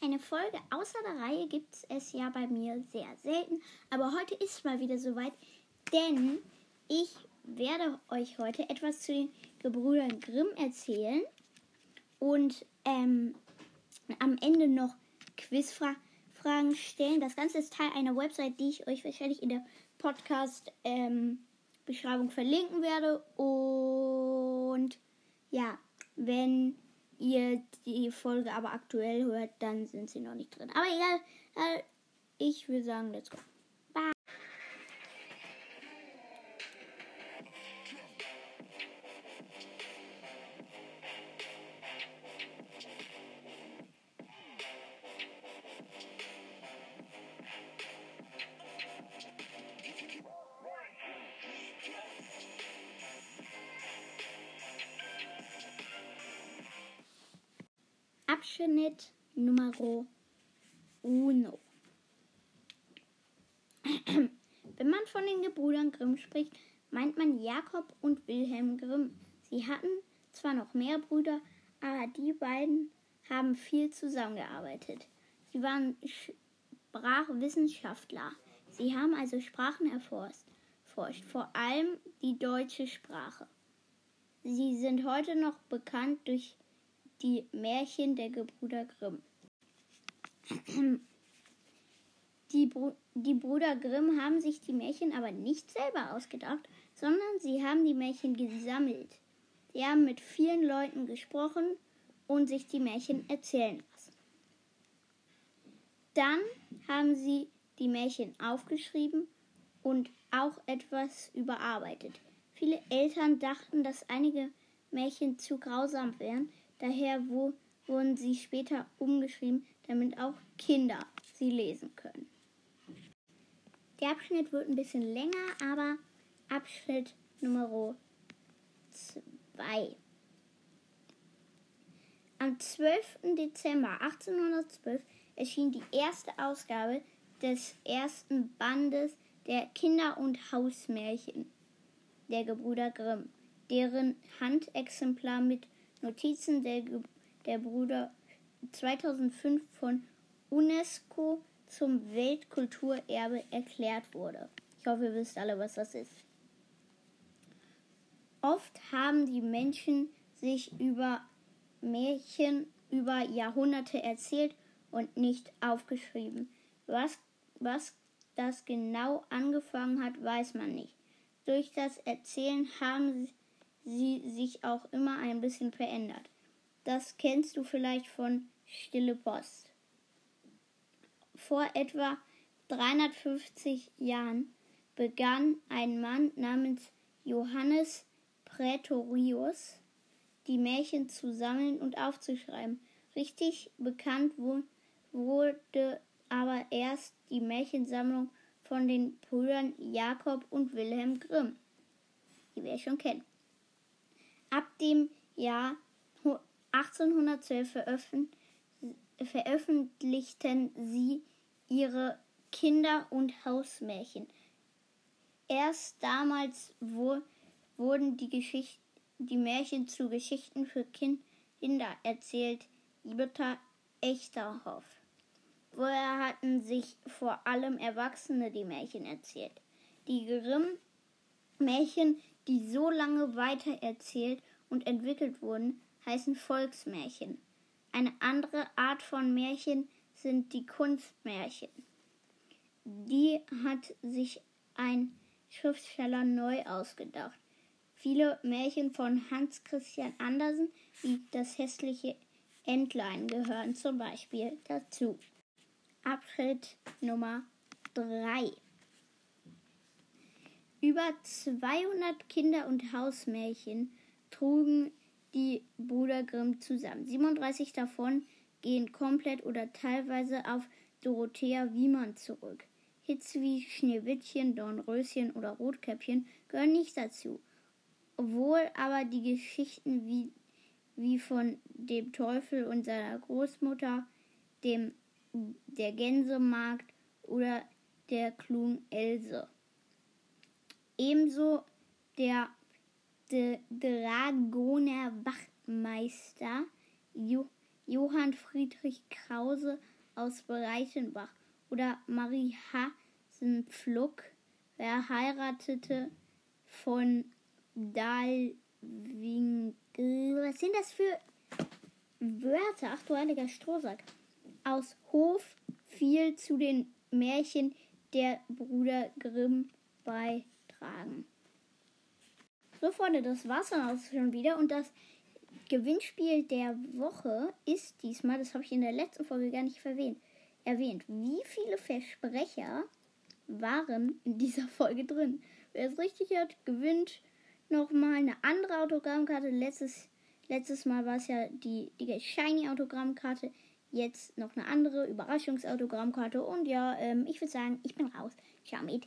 Eine Folge außer der Reihe gibt es ja bei mir sehr selten, aber heute ist mal wieder soweit, denn ich werde euch heute etwas zu den Gebrüdern Grimm erzählen und ähm, am Ende noch Quizfragen stellen. Das Ganze ist Teil einer Website, die ich euch wahrscheinlich in der Podcast-Beschreibung ähm, verlinken werde. Und ja, wenn ihr die Folge aber aktuell hört, dann sind sie noch nicht drin. Aber egal, äh, ich würde sagen, let's go. Abschnitt Nummer uno. Wenn man von den Gebrüdern Grimm spricht, meint man Jakob und Wilhelm Grimm. Sie hatten zwar noch mehr Brüder, aber die beiden haben viel zusammengearbeitet. Sie waren Sprachwissenschaftler. Sie haben also Sprachen erforscht, vor allem die deutsche Sprache. Sie sind heute noch bekannt durch die Märchen der Gebrüder Grimm. Die, Br die Brüder Grimm haben sich die Märchen aber nicht selber ausgedacht, sondern sie haben die Märchen gesammelt. Sie haben mit vielen Leuten gesprochen und sich die Märchen erzählen lassen. Dann haben sie die Märchen aufgeschrieben und auch etwas überarbeitet. Viele Eltern dachten, dass einige Märchen zu grausam wären, Daher wurden sie später umgeschrieben, damit auch Kinder sie lesen können. Der Abschnitt wird ein bisschen länger, aber Abschnitt Nummer 2. Am 12. Dezember 1812 erschien die erste Ausgabe des ersten Bandes der Kinder- und Hausmärchen der Gebrüder Grimm, deren Handexemplar mit Notizen der, der Brüder 2005 von UNESCO zum Weltkulturerbe erklärt wurde. Ich hoffe, ihr wisst alle, was das ist. Oft haben die Menschen sich über Märchen über Jahrhunderte erzählt und nicht aufgeschrieben. Was, was das genau angefangen hat, weiß man nicht. Durch das Erzählen haben sie sich auch immer ein bisschen verändert. Das kennst du vielleicht von Stille Post. Vor etwa 350 Jahren begann ein Mann namens Johannes Praetorius die Märchen zu sammeln und aufzuschreiben. Richtig bekannt wurde aber erst die Märchensammlung von den Brüdern Jakob und Wilhelm Grimm, die wir schon kennen. Ab dem Jahr 1812 veröffentlichten sie ihre Kinder- und Hausmärchen. Erst damals wurden die, Geschicht die Märchen zu Geschichten für Kinder erzählt, Jutta Echterhoff. Vorher hatten sich vor allem Erwachsene die Märchen erzählt. Die Grimm-Märchen die so lange weitererzählt und entwickelt wurden, heißen Volksmärchen. Eine andere Art von Märchen sind die Kunstmärchen. Die hat sich ein Schriftsteller neu ausgedacht. Viele Märchen von Hans Christian Andersen, wie das hässliche Entlein, gehören zum Beispiel dazu. Abschnitt Nummer 3 über 200 Kinder- und Hausmärchen trugen die Brüder Grimm zusammen. 37 davon gehen komplett oder teilweise auf Dorothea Wiemann zurück. Hits wie Schneewittchen, Dornröschen oder Rotkäppchen gehören nicht dazu. Obwohl aber die Geschichten wie, wie von dem Teufel und seiner Großmutter, dem der Gänsemarkt oder der klugen Else Ebenso der De Dragoner Wachtmeister jo Johann Friedrich Krause aus Breitenbach oder Marie Hasenpflug, verheiratete von Dalwinkel. Was sind das für Wörter? Ach du heiliger Strohsack. Aus Hof fiel zu den Märchen der Brüder Grimm beitragen. So, Freunde, das war's dann auch schon wieder. Und das Gewinnspiel der Woche ist diesmal, das habe ich in der letzten Folge gar nicht erwähnt, erwähnt. Wie viele Versprecher waren in dieser Folge drin? Wer es richtig hat, gewinnt nochmal eine andere Autogrammkarte. Letztes, letztes Mal war es ja die, die Shiny Autogrammkarte. Jetzt noch eine andere Überraschungsautogrammkarte. Und ja, ähm, ich würde sagen, ich bin raus. Ciao mit.